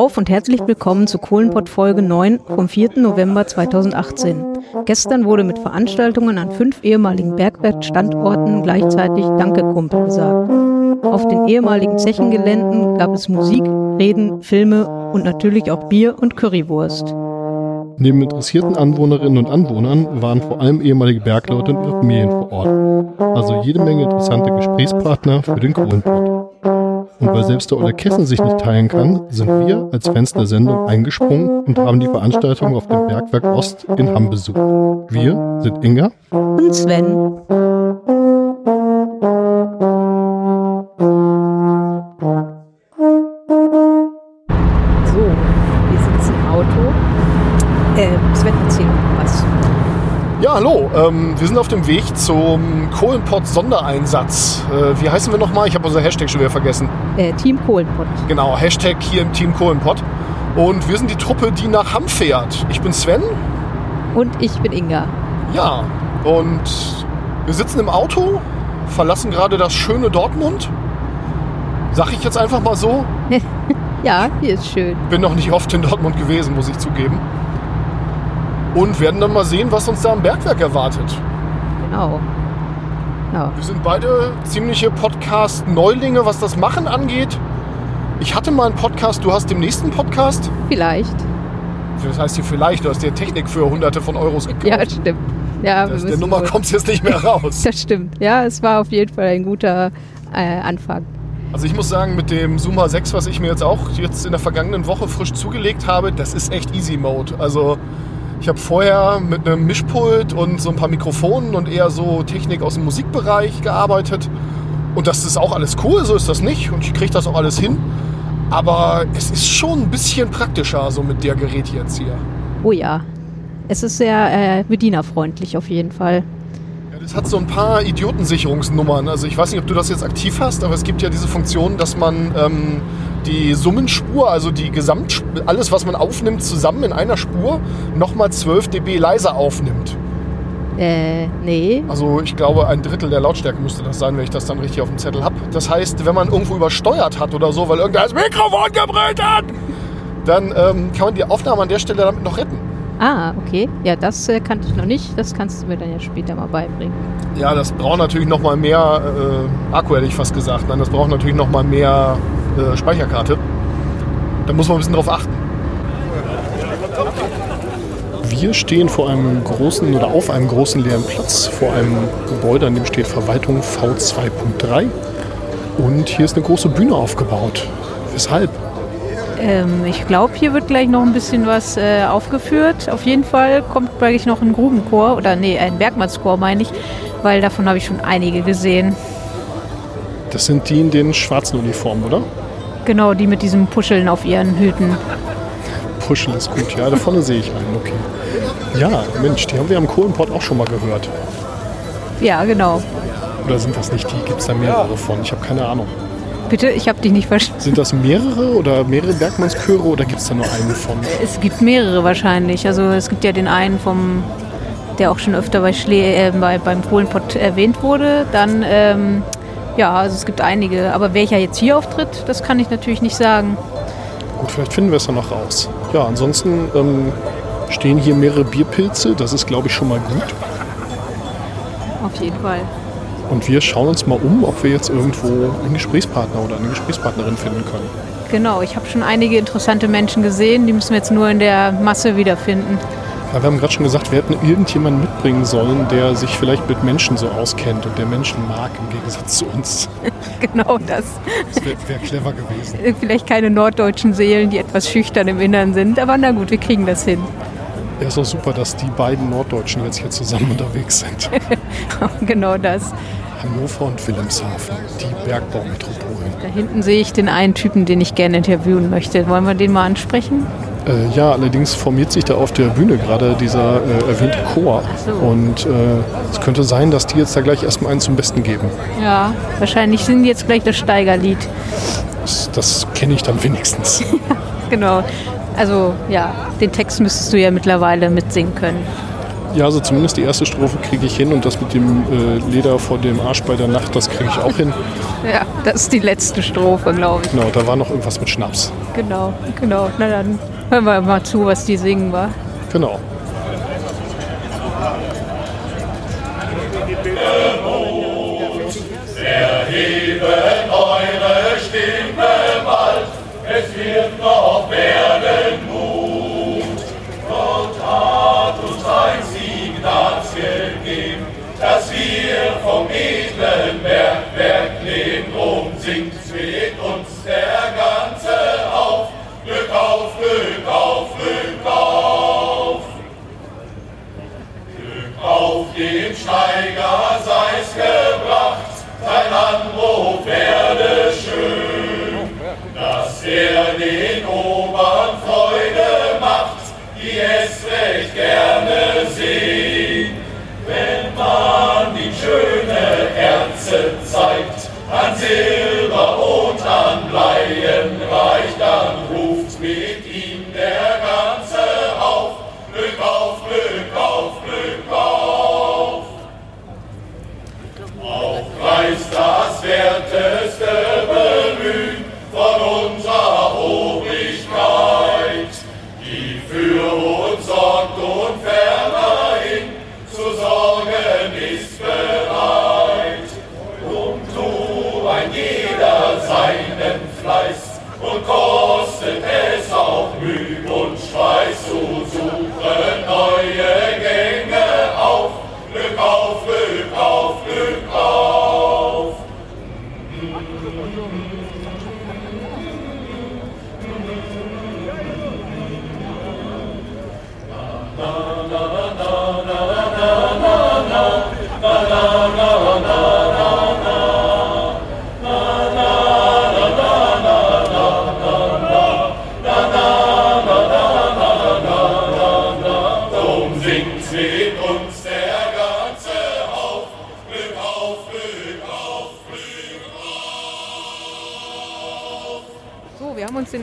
auf und herzlich willkommen zu Kohlenpott Folge 9 vom 4. November 2018. Gestern wurde mit Veranstaltungen an fünf ehemaligen Bergwerkstandorten gleichzeitig Danke Kumpel gesagt. Auf den ehemaligen Zechengeländen gab es Musik, Reden, Filme und natürlich auch Bier und Currywurst. Neben interessierten Anwohnerinnen und Anwohnern waren vor allem ehemalige Bergleute und ihre Familien vor Ort. Also jede Menge interessante Gesprächspartner für den Kohlenpott. Und weil selbst der Olle Kessen sich nicht teilen kann, sind wir als Fans der Sendung eingesprungen und haben die Veranstaltung auf dem Bergwerk Ost in Hamm besucht. Wir sind Inga und Sven. Hallo. Ähm, wir sind auf dem Weg zum Kohlenpott-Sondereinsatz. Äh, wie heißen wir nochmal? Ich habe unser Hashtag schon wieder vergessen. Äh, Team Kohlenpott. Genau, Hashtag hier im Team Kohlenpott. Und wir sind die Truppe, die nach Hamm fährt. Ich bin Sven. Und ich bin Inga. Ja, und wir sitzen im Auto, verlassen gerade das schöne Dortmund. Sag ich jetzt einfach mal so. ja, hier ist schön. Bin noch nicht oft in Dortmund gewesen, muss ich zugeben und werden dann mal sehen, was uns da am Bergwerk erwartet. Genau. Ja. Wir sind beide ziemliche Podcast-Neulinge, was das Machen angeht. Ich hatte mal einen Podcast, du hast den nächsten Podcast? Vielleicht. Das heißt hier vielleicht, du hast dir Technik für hunderte von Euros gekauft. Ja, stimmt. Ja, das, der Nummer kommt jetzt nicht mehr raus. Das stimmt. Ja, es war auf jeden Fall ein guter äh, Anfang. Also ich muss sagen, mit dem Zoomer 6, was ich mir jetzt auch jetzt in der vergangenen Woche frisch zugelegt habe, das ist echt Easy Mode. Also ich habe vorher mit einem Mischpult und so ein paar Mikrofonen und eher so Technik aus dem Musikbereich gearbeitet. Und das ist auch alles cool, so ist das nicht. Und ich kriege das auch alles hin. Aber es ist schon ein bisschen praktischer, so mit der Gerät jetzt hier. Oh ja. Es ist sehr äh, bedienerfreundlich auf jeden Fall. Das hat so ein paar Idiotensicherungsnummern. Also ich weiß nicht, ob du das jetzt aktiv hast, aber es gibt ja diese Funktion, dass man ähm, die Summenspur, also die Gesamt, alles, was man aufnimmt, zusammen in einer Spur, nochmal 12 dB leiser aufnimmt. Äh, nee. Also ich glaube, ein Drittel der Lautstärke müsste das sein, wenn ich das dann richtig auf dem Zettel habe. Das heißt, wenn man irgendwo übersteuert hat oder so, weil irgendwer das Mikrofon gebrüllt hat, dann ähm, kann man die Aufnahme an der Stelle damit noch retten. Ah, okay. Ja, das äh, kannte ich noch nicht. Das kannst du mir dann ja später mal beibringen. Ja, das braucht natürlich noch mal mehr äh, Akku, hätte ich fast gesagt. Nein, das braucht natürlich noch mal mehr äh, Speicherkarte. Da muss man ein bisschen drauf achten. Wir stehen vor einem großen oder auf einem großen leeren Platz, vor einem Gebäude, an dem steht Verwaltung V2.3. Und hier ist eine große Bühne aufgebaut. Weshalb? Ähm, ich glaube, hier wird gleich noch ein bisschen was äh, aufgeführt. Auf jeden Fall kommt gleich noch ein Grubenchor oder nee, ein Bergmannschor meine ich, weil davon habe ich schon einige gesehen. Das sind die in den schwarzen Uniformen, oder? Genau, die mit diesem Puscheln auf ihren Hüten. Puscheln ist gut, ja, da vorne sehe ich einen, okay. Ja, Mensch, die haben wir am Kohlenport auch schon mal gehört. Ja, genau. Oder sind das nicht die? Gibt es da mehrere von? Ich habe keine Ahnung. Bitte, ich habe dich nicht verstanden. Sind das mehrere oder mehrere Bergmannschöre oder gibt es da nur einen von? Es gibt mehrere wahrscheinlich. Also es gibt ja den einen vom, der auch schon öfter bei Schle äh, bei, beim Kohlenpott erwähnt wurde. Dann ähm, ja, also es gibt einige. Aber welcher jetzt hier auftritt, das kann ich natürlich nicht sagen. Gut, vielleicht finden wir es ja noch raus. Ja, ansonsten ähm, stehen hier mehrere Bierpilze. Das ist, glaube ich, schon mal gut. Auf jeden Fall. Und wir schauen uns mal um, ob wir jetzt irgendwo einen Gesprächspartner oder eine Gesprächspartnerin finden können. Genau, ich habe schon einige interessante Menschen gesehen. Die müssen wir jetzt nur in der Masse wiederfinden. Ja, wir haben gerade schon gesagt, wir hätten irgendjemanden mitbringen sollen, der sich vielleicht mit Menschen so auskennt und der Menschen mag im Gegensatz zu uns. genau das. Das wäre wär clever gewesen. Vielleicht keine norddeutschen Seelen, die etwas schüchtern im Innern sind, aber na gut, wir kriegen das hin. Ja, ist auch super, dass die beiden Norddeutschen jetzt hier zusammen unterwegs sind. genau das. Hannover und Wilhelmshaven, die Bergbaumetropolen. Da hinten sehe ich den einen Typen, den ich gerne interviewen möchte. Wollen wir den mal ansprechen? Äh, ja, allerdings formiert sich da auf der Bühne gerade dieser äh, erwähnte Chor. So. Und äh, es könnte sein, dass die jetzt da gleich erstmal einen zum Besten geben. Ja, wahrscheinlich sind die jetzt gleich das Steigerlied. Das, das kenne ich dann wenigstens. genau. Also ja, den Text müsstest du ja mittlerweile mitsingen können. Ja, also zumindest die erste Strophe kriege ich hin und das mit dem äh, Leder vor dem Arsch bei der Nacht, das kriege ich auch hin. Ja, das ist die letzte Strophe, glaube ich. Genau, da war noch irgendwas mit Schnaps. Genau, genau. Na dann hören wir mal zu, was die singen war. Genau. Schöne Herze zeigt, an Silber und an Bleien reich, dann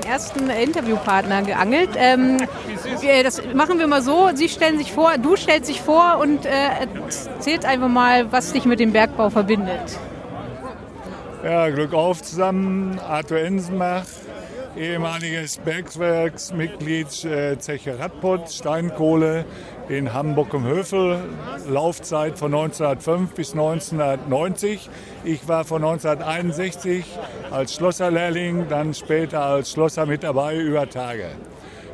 ersten Interviewpartner geangelt. Ähm, das machen wir mal so. Sie stellen sich vor, du stellst dich vor und äh, erzählt einfach mal, was dich mit dem Bergbau verbindet. Ja, Glück auf zusammen. Arthur Ensenbach, ehemaliges Bergwerksmitglied äh, Zeche Radpott, Steinkohle in Hamburg im Höfel. Laufzeit von 1905 bis 1990. Ich war von 1961 als Schlosserlehrling, dann später als Schlosser mit dabei über Tage.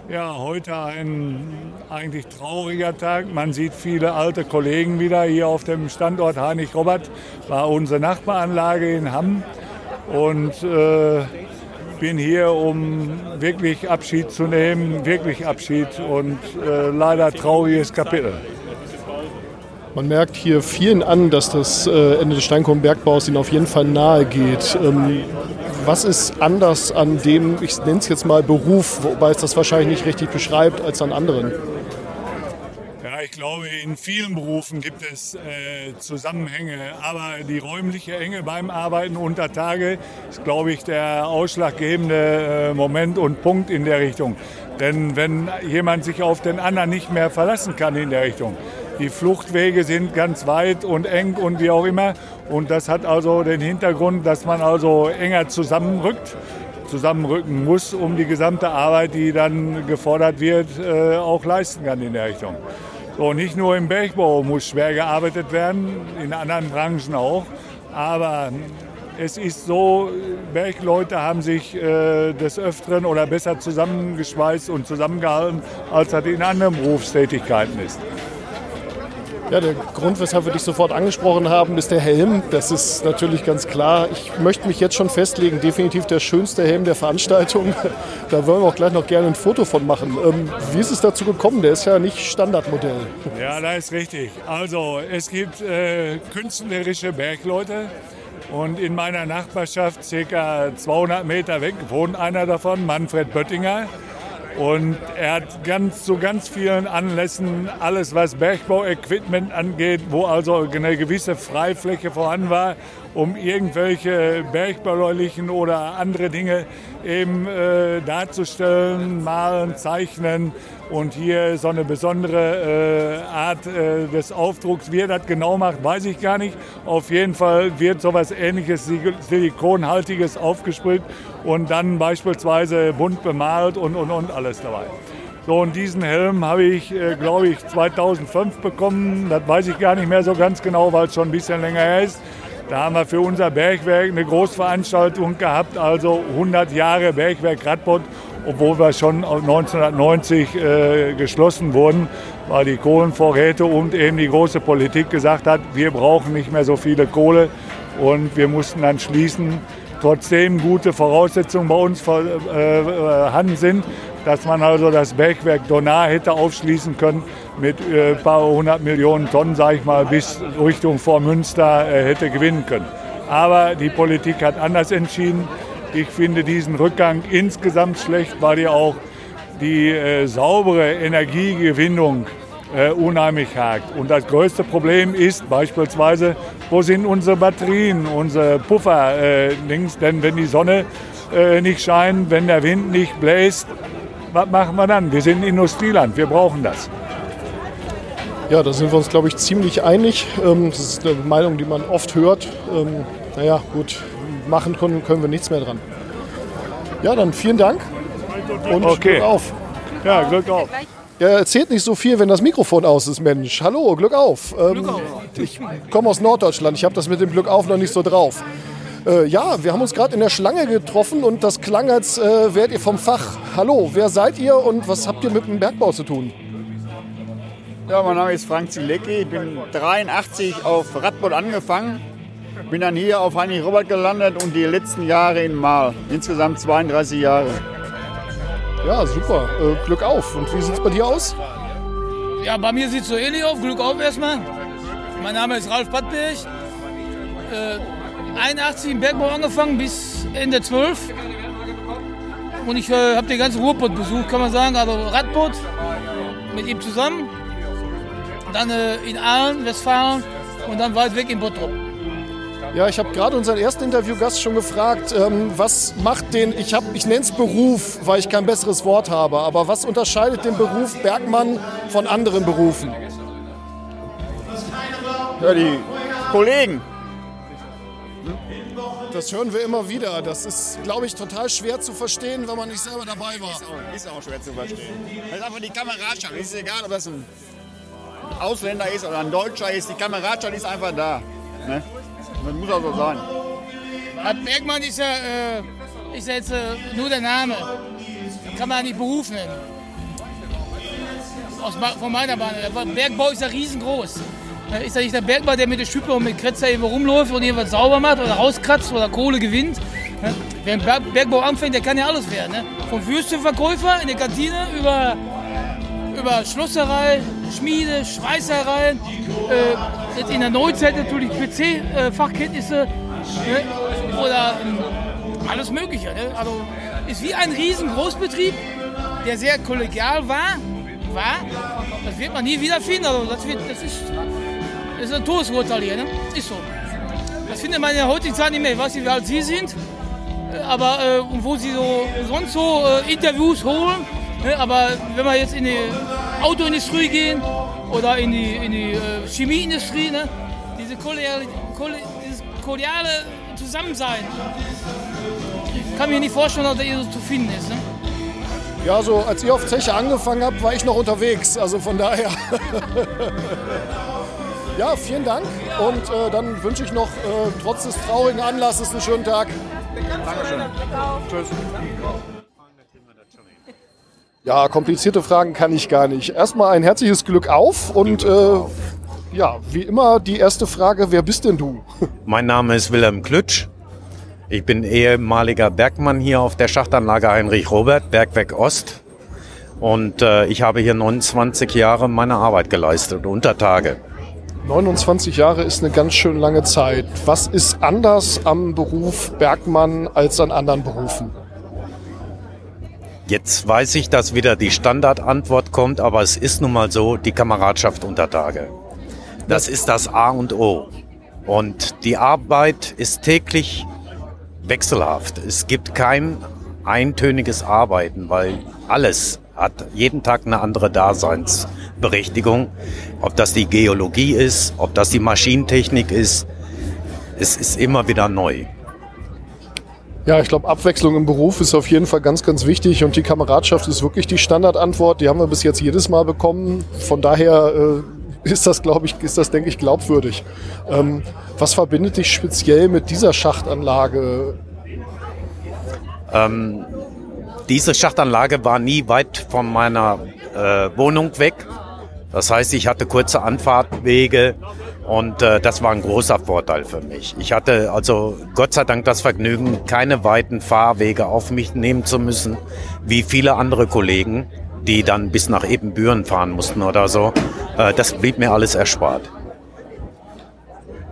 Ja, heute ein eigentlich trauriger Tag. Man sieht viele alte Kollegen wieder hier auf dem Standort. Heinrich Robert war unsere Nachbaranlage in Hamm und äh, bin hier, um wirklich Abschied zu nehmen, wirklich Abschied und äh, leider trauriges Kapitel. Man merkt hier vielen an, dass das äh, Ende des Steinkohlenbergbaus ihnen auf jeden Fall nahe geht. Ähm, was ist anders an dem, ich nenne es jetzt mal Beruf, wobei es das wahrscheinlich nicht richtig beschreibt, als an anderen? Ich glaube, in vielen Berufen gibt es äh, Zusammenhänge, aber die räumliche Enge beim Arbeiten unter Tage ist, glaube ich, der ausschlaggebende äh, Moment und Punkt in der Richtung. Denn wenn jemand sich auf den anderen nicht mehr verlassen kann in der Richtung, die Fluchtwege sind ganz weit und eng und wie auch immer. Und das hat also den Hintergrund, dass man also enger zusammenrückt, zusammenrücken muss, um die gesamte Arbeit, die dann gefordert wird, äh, auch leisten kann in der Richtung. So, nicht nur im Bergbau muss schwer gearbeitet werden, in anderen Branchen auch. Aber es ist so, Bergleute haben sich äh, des Öfteren oder besser zusammengeschweißt und zusammengehalten, als das in anderen Berufstätigkeiten ist. Ja, der Grund, weshalb wir dich sofort angesprochen haben, ist der Helm. Das ist natürlich ganz klar. Ich möchte mich jetzt schon festlegen, definitiv der schönste Helm der Veranstaltung. Da wollen wir auch gleich noch gerne ein Foto von machen. Ähm, wie ist es dazu gekommen? Der ist ja nicht Standardmodell. Ja, das ist richtig. Also es gibt äh, künstlerische Bergleute und in meiner Nachbarschaft, circa 200 Meter weg, wohnt einer davon, Manfred Böttinger. Und er hat ganz, zu ganz vielen Anlässen alles, was Bergbauequipment angeht, wo also eine gewisse Freifläche vorhanden war um irgendwelche bergbaulichen oder andere Dinge eben äh, darzustellen, malen, zeichnen und hier so eine besondere äh, Art äh, des Aufdrucks. Wie er das genau macht, weiß ich gar nicht. Auf jeden Fall wird sowas ähnliches Silikonhaltiges aufgesprüht und dann beispielsweise bunt bemalt und, und, und alles dabei. So, und diesen Helm habe ich, äh, glaube ich, 2005 bekommen. Das weiß ich gar nicht mehr so ganz genau, weil es schon ein bisschen länger her ist. Da haben wir für unser Bergwerk eine Großveranstaltung gehabt, also 100 Jahre Bergwerk Radbot, obwohl wir schon 1990 äh, geschlossen wurden, weil die Kohlenvorräte und eben die große Politik gesagt hat, wir brauchen nicht mehr so viele Kohle und wir mussten dann schließen. Trotzdem gute Voraussetzungen bei uns vorhanden äh, sind, dass man also das Bergwerk Donar hätte aufschließen können mit äh, ein paar hundert Millionen Tonnen, sage ich mal, bis Richtung Vormünster äh, hätte gewinnen können. Aber die Politik hat anders entschieden. Ich finde diesen Rückgang insgesamt schlecht, weil ja auch die äh, saubere Energiegewinnung äh, unheimlich hakt. Und das größte Problem ist beispielsweise, wo sind unsere Batterien, unsere Puffer äh, links? Denn wenn die Sonne äh, nicht scheint, wenn der Wind nicht bläst, was machen wir dann? Wir sind ein Industrieland, wir brauchen das. Ja, da sind wir uns, glaube ich, ziemlich einig. Ähm, das ist eine Meinung, die man oft hört. Ähm, naja, gut, machen können, können wir nichts mehr dran. Ja, dann vielen Dank und Okay. Glück auf. Ja, Glück auf. Ja, erzählt nicht so viel, wenn das Mikrofon aus ist, Mensch. Hallo, Glück auf. Ähm, Ich komme aus Norddeutschland. Ich habe das mit dem Glück auf noch nicht so drauf. Äh, ja, wir haben uns gerade in der Schlange getroffen und das klang, als äh, wärt ihr vom Fach. Hallo, wer seid ihr und was habt ihr mit dem Bergbau zu tun? Ja, mein Name ist Frank Zilecki. Ich bin 83 auf Radboot angefangen. Bin dann hier auf Heinrich Robert gelandet und die letzten Jahre in Mahl. Insgesamt 32 Jahre. Ja, super. Äh, Glück auf. Und wie sieht's bei dir aus? Ja, bei mir sieht es so ähnlich aus. Glück auf erstmal. Mein Name ist Ralf Badberg. Äh, 81 im Bergbau angefangen bis Ende 12. Und ich äh, habe den ganzen Ruhrpott besucht, kann man sagen. Also Radboot mit ihm zusammen. Dann äh, in Aalen, Westfalen und dann weit weg in Bottrop. Ja, ich habe gerade unseren ersten Interviewgast schon gefragt, ähm, was macht den, ich, hab- ich nenne es Beruf, weil ich kein besseres Wort habe, aber was unterscheidet den Beruf Bergmann von anderen Berufen? Ja, die Kollegen. Das hören wir immer wieder. Das ist, glaube ich, total schwer zu verstehen, wenn man nicht selber dabei war. Ist auch schwer zu verstehen. Das ist einfach die Kameradschaft. Es ist egal, ob das ein Ausländer ist oder ein Deutscher ist. Die Kameradschaft ist einfach da. Ne? Das muss auch so sein. Hat Bergmann ist ja, äh, ist ja jetzt äh, nur der Name. Kann man ja nicht Beruf nennen. Aus, von meiner Bahn. Der Bergbau ist ja riesengroß. Äh, Ist ja nicht der Bergbau, der mit der Schippe und mit Kretzer irgendwo rumläuft und irgendwas sauber macht oder rauskratzt oder Kohle gewinnt. Wer im Berg- Bergbau anfängt, der kann ja alles werden. Ne? Vom Würstchenverkäufer in der Kantine über, über Schlosserei, Schmiede, Schweißerei. Äh, jetzt in der Neuzeit natürlich PC-Fachkenntnisse. Ne? Oder ähm, alles Mögliche. Ne? Also ist wie ein riesen Großbetrieb, der sehr kollegial war. war. Das wird man nie wiederfinden. Also das, wird, das, ist, das ist ein Todesurteil hier. Ne? Ist so. Das findet man in der heutigen Zeit nicht mehr. Ich weiß nicht, wie alt Sie sind. äh, Aber äh, wo Sie so sonst so äh, Interviews holen. Ne? Aber wenn wir jetzt in die Autoindustrie gehen oder in die, in die äh, Chemieindustrie, ne? diese kollegiale, kolle, dieses kollegiale Zusammensein, kann mir nicht vorstellen, dass das hier so zu finden ist. Ne? Ja, so als ihr auf Zeche angefangen habt, war ich noch unterwegs. Also von daher. ja, vielen Dank. Und äh, dann wünsche ich noch äh, trotz des traurigen Anlasses einen schönen Tag. Ja, komplizierte Fragen kann ich gar nicht. Erstmal ein herzliches Glück auf und äh, ja, wie immer die erste Frage, wer bist denn du? Mein Name ist Wilhelm Klütsch. Ich bin ehemaliger Bergmann hier auf der Schachtanlage Heinrich Robert, Bergwerk Ost. Und äh, ich habe hier 29 Jahre meine Arbeit geleistet, unter Tage. 29 Jahre ist eine ganz schön lange Zeit. Was ist anders am Beruf Bergmann als an anderen Berufen? Jetzt weiß ich, dass wieder die Standardantwort kommt, aber es ist nun mal so, die Kameradschaft unter Tage. Das ist das A und O. Und die Arbeit ist täglich wechselhaft. Es gibt kein eintöniges Arbeiten, weil alles hat jeden Tag eine andere Daseinsberechtigung. Ob das die Geologie ist, ob das die Maschinentechnik ist, es ist immer wieder neu. Ja, ich glaube, Abwechslung im Beruf ist auf jeden Fall ganz, ganz wichtig und die Kameradschaft ist wirklich die Standardantwort. Die haben wir bis jetzt jedes Mal bekommen. Von daher äh, ist das, glaube ich, ist das, denke ich, glaubwürdig. Ähm, was verbindet dich speziell mit dieser Schachtanlage? Ähm, diese Schachtanlage war nie weit von meiner äh, Wohnung weg. Das heißt, ich hatte kurze Anfahrtwege und äh, das war ein großer Vorteil für mich. Ich hatte also Gott sei Dank das Vergnügen, keine weiten Fahrwege auf mich nehmen zu müssen, wie viele andere Kollegen, die dann bis nach Ebenbüren fahren mussten oder so. Äh, das blieb mir alles erspart.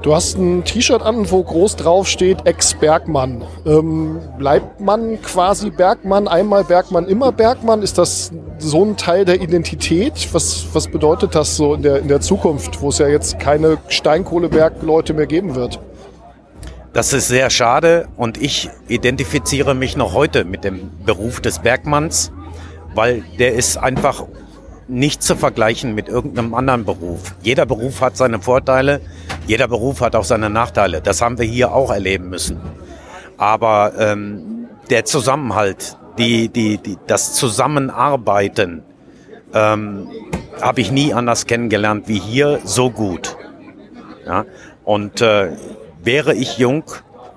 Du hast ein T-Shirt an, wo groß drauf steht Ex-Bergmann. Ähm, bleibt man quasi Bergmann, einmal Bergmann, immer Bergmann? Ist das so ein Teil der Identität? Was, was bedeutet das so in der, in der Zukunft, wo es ja jetzt keine Steinkohlebergleute mehr geben wird? Das ist sehr schade und ich identifiziere mich noch heute mit dem Beruf des Bergmanns, weil der ist einfach nicht zu vergleichen mit irgendeinem anderen Beruf. Jeder Beruf hat seine Vorteile, jeder Beruf hat auch seine Nachteile. Das haben wir hier auch erleben müssen. Aber ähm, der Zusammenhalt, die, die, die, das Zusammenarbeiten ähm, habe ich nie anders kennengelernt wie hier so gut. Ja? Und äh, wäre ich jung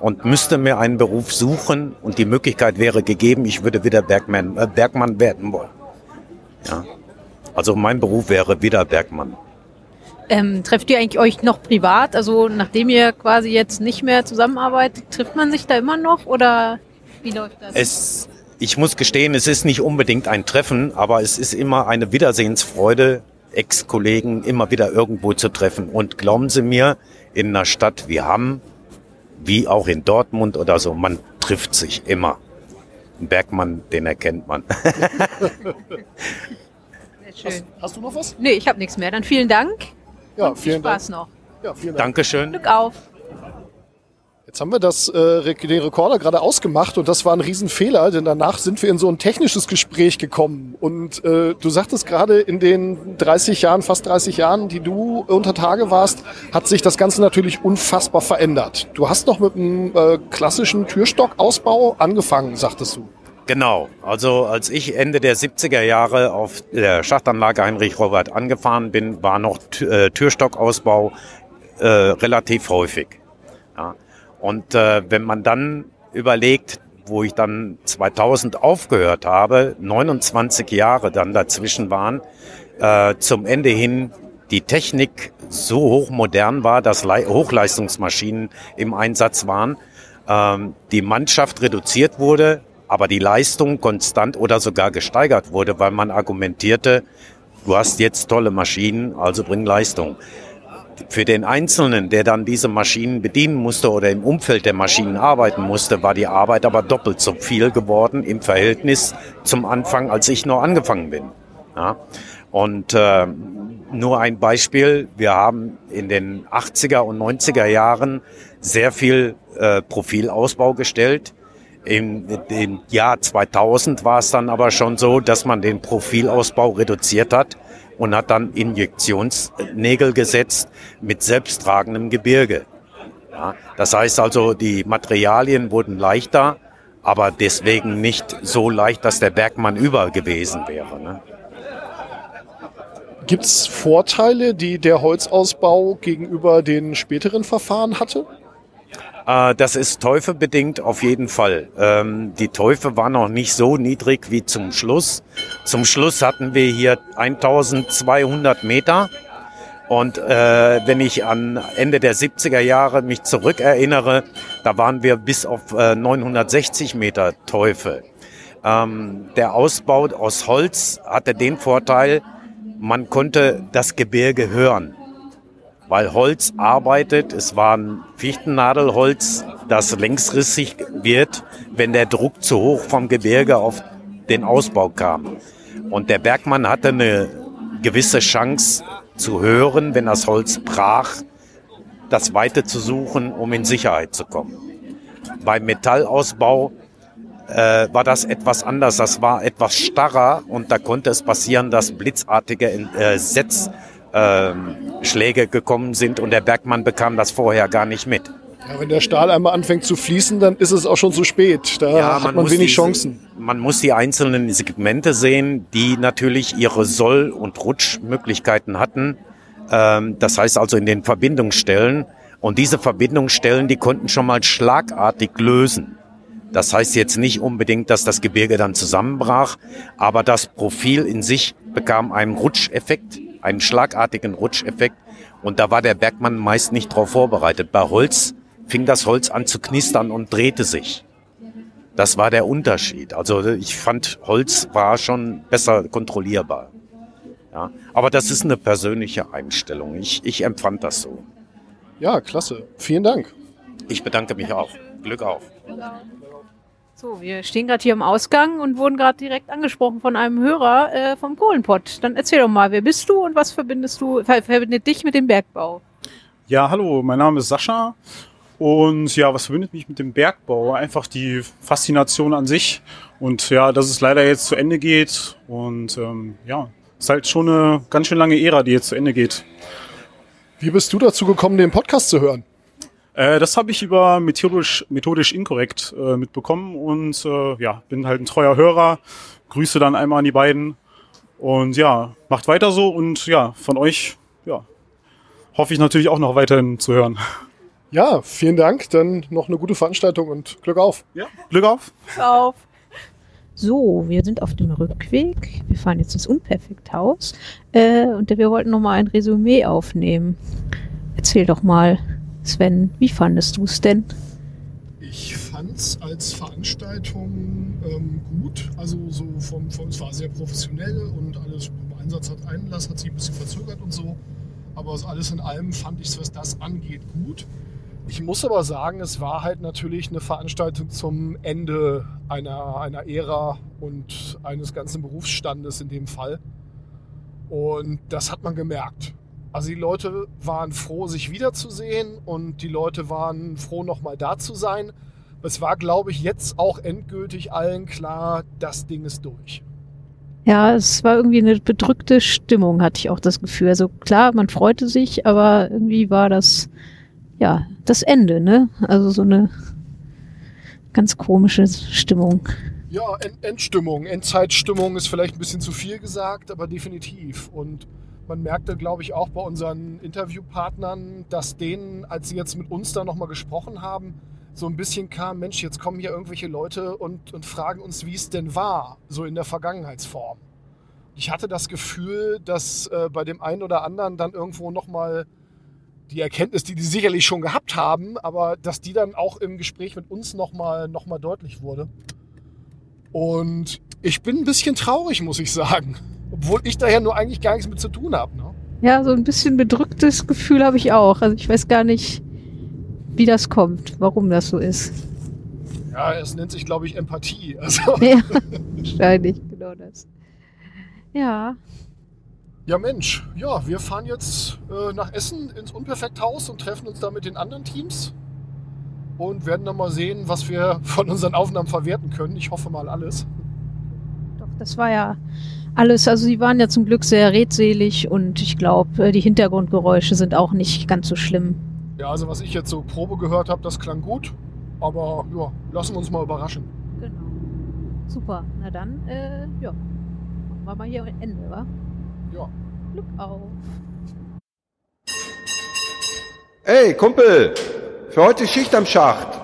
und müsste mir einen Beruf suchen und die Möglichkeit wäre gegeben, ich würde wieder Bergmann, äh, Bergmann werden wollen. Ja. Also mein Beruf wäre wieder Bergmann. Ähm, trefft ihr eigentlich euch noch privat? Also nachdem ihr quasi jetzt nicht mehr zusammenarbeitet, trifft man sich da immer noch oder wie läuft das? Es, ich muss gestehen, es ist nicht unbedingt ein Treffen, aber es ist immer eine Wiedersehensfreude, Ex-Kollegen immer wieder irgendwo zu treffen. Und glauben Sie mir, in einer Stadt wie Hamm, wie auch in Dortmund oder so, man trifft sich immer. Ein Bergmann, den erkennt man. Schön. Hast, hast, du noch was? Nee, ich habe nichts mehr. Dann vielen Dank. Ja, und vielen viel Spaß Dank. noch. Ja, vielen Dank. Dankeschön. Glück auf. Jetzt haben wir das, äh, den Rekorder gerade ausgemacht und das war ein Riesenfehler, denn danach sind wir in so ein technisches Gespräch gekommen. Und äh, du sagtest gerade, in den 30 Jahren, fast 30 Jahren, die du unter Tage warst, hat sich das Ganze natürlich unfassbar verändert. Du hast noch mit einem äh, klassischen Türstockausbau angefangen, sagtest du. Genau, also als ich Ende der 70er Jahre auf der Schachtanlage Heinrich Robert angefahren bin, war noch äh, Türstockausbau äh, relativ häufig. Ja. Und äh, wenn man dann überlegt, wo ich dann 2000 aufgehört habe, 29 Jahre dann dazwischen waren, äh, zum Ende hin die Technik so hochmodern war, dass Le Hochleistungsmaschinen im Einsatz waren, ähm, die Mannschaft reduziert wurde, aber die Leistung konstant oder sogar gesteigert wurde, weil man argumentierte, du hast jetzt tolle Maschinen, also bring Leistung. Für den Einzelnen, der dann diese Maschinen bedienen musste oder im Umfeld der Maschinen arbeiten musste, war die Arbeit aber doppelt so viel geworden im Verhältnis zum Anfang, als ich noch angefangen bin. Ja. Und äh, nur ein Beispiel, wir haben in den 80er und 90er Jahren sehr viel äh, Profilausbau gestellt im, Im Jahr 2000 war es dann aber schon so, dass man den Profilausbau reduziert hat und hat dann Injektionsnägel gesetzt mit selbsttragendem Gebirge. Ja, das heißt also, die Materialien wurden leichter, aber deswegen nicht so leicht, dass der Bergmann über gewesen wäre. Ne? Gibt es Vorteile, die der Holzausbau gegenüber den späteren Verfahren hatte? Äh, das ist Teufebedingt auf jeden Fall. Ähm, die Teufe war noch nicht so niedrig wie zum Schluss. Zum Schluss hatten wir hier 1200 Meter. Und äh, wenn ich an Ende der 70er Jahre mich zurückerinnere, da waren wir bis auf äh, 960 Meter Teufel. Ähm, der Ausbau aus Holz hatte den Vorteil, man konnte das Gebirge hören weil Holz arbeitet. Es war ein Fichtennadelholz, das längsrissig wird, wenn der Druck zu hoch vom Gebirge auf den Ausbau kam. Und der Bergmann hatte eine gewisse Chance zu hören, wenn das Holz brach, das Weite zu suchen, um in Sicherheit zu kommen. Beim Metallausbau äh, war das etwas anders. Das war etwas starrer und da konnte es passieren, dass blitzartige äh, Setzschläge äh, gekommen sind und der Bergmann bekam das vorher gar nicht mit. Ja, wenn der Stahl einmal anfängt zu fließen, dann ist es auch schon zu spät. Da ja, hat man wenig die, Chancen. Man muss die einzelnen Segmente sehen, die natürlich ihre Soll- und Rutschmöglichkeiten hatten. Ähm, das heißt also in den Verbindungsstellen. Und diese Verbindungsstellen, die konnten schon mal schlagartig lösen. Das heißt jetzt nicht unbedingt, dass das Gebirge dann zusammenbrach, aber das Profil in sich bekam einen Rutscheffekt, einen schlagartigen Rutscheffekt. Und da war der Bergmann meist nicht darauf vorbereitet. Bei Holz fing das Holz an zu knistern und drehte sich. Das war der Unterschied. Also ich fand, Holz war schon besser kontrollierbar. Ja, aber das ist eine persönliche Einstellung. Ich, ich empfand das so. Ja, klasse. Vielen Dank. Ich bedanke mich auch. Glück auf. So, wir stehen gerade hier im Ausgang und wurden gerade direkt angesprochen von einem Hörer äh, vom Kohlenpott. Dann erzähl doch mal, wer bist du und was verbindest du, verbindet dich mit dem Bergbau? Ja, hallo, mein Name ist Sascha und ja, was verbindet mich mit dem Bergbau? Einfach die Faszination an sich und ja, dass es leider jetzt zu Ende geht und ähm, ja, ist halt schon eine ganz schön lange Ära, die jetzt zu Ende geht. Wie bist du dazu gekommen, den Podcast zu hören? Äh, das habe ich über methodisch, methodisch inkorrekt äh, mitbekommen und äh, ja, bin halt ein treuer Hörer. Grüße dann einmal an die beiden und ja, macht weiter so und ja, von euch, ja, hoffe ich natürlich auch noch weiterhin zu hören. Ja, vielen Dank. Dann noch eine gute Veranstaltung und Glück auf. Ja, Glück auf. Glück auf. So, wir sind auf dem Rückweg. Wir fahren jetzt ins Unperfekthaus äh, und wir wollten noch mal ein Resümee aufnehmen. Erzähl doch mal, Sven, wie fandest du es denn? Ich fand es als Veranstaltung ähm, gut. Also so vom, vom, es war sehr professionell und alles beim Einsatz hat Einlass, hat sich ein bisschen verzögert und so. Aber alles in allem fand ich es, was das angeht, gut. Ich muss aber sagen, es war halt natürlich eine Veranstaltung zum Ende einer, einer Ära und eines ganzen Berufsstandes in dem Fall. Und das hat man gemerkt. Also die Leute waren froh, sich wiederzusehen und die Leute waren froh, nochmal da zu sein. Es war, glaube ich, jetzt auch endgültig allen klar, das Ding ist durch. Ja, es war irgendwie eine bedrückte Stimmung, hatte ich auch das Gefühl. Also klar, man freute sich, aber irgendwie war das, ja, das Ende, ne? Also so eine ganz komische Stimmung. Ja, Endstimmung, Endzeitstimmung ist vielleicht ein bisschen zu viel gesagt, aber definitiv. Und man merkte, glaube ich, auch bei unseren Interviewpartnern, dass denen, als sie jetzt mit uns da nochmal gesprochen haben, so ein bisschen kam, Mensch, jetzt kommen hier irgendwelche Leute und, und fragen uns, wie es denn war, so in der Vergangenheitsform. Ich hatte das Gefühl, dass äh, bei dem einen oder anderen dann irgendwo nochmal die Erkenntnis, die die sicherlich schon gehabt haben, aber dass die dann auch im Gespräch mit uns nochmal noch mal deutlich wurde. Und ich bin ein bisschen traurig, muss ich sagen. Obwohl ich daher nur eigentlich gar nichts mit zu tun habe. Ne? Ja, so ein bisschen bedrücktes Gefühl habe ich auch. Also ich weiß gar nicht, wie das kommt, warum das so ist. Ja, es nennt sich, glaube ich, Empathie. Also. Ja, wahrscheinlich, genau das. Ja. Ja, Mensch, ja, wir fahren jetzt äh, nach Essen ins Unperfekthaus und treffen uns da mit den anderen Teams und werden dann mal sehen, was wir von unseren Aufnahmen verwerten können. Ich hoffe mal alles. Das war ja alles, also sie waren ja zum Glück sehr redselig und ich glaube, äh, die Hintergrundgeräusche sind auch nicht ganz so schlimm. Ja, also was ich jetzt so Probe gehört habe, das klang gut, aber ja, lassen wir uns mal überraschen. Genau. Super, na dann, äh, ja, machen wir mal hier Ende, wa? Ja. Glück auf. Ey, Kumpel, für heute Schicht am Schacht.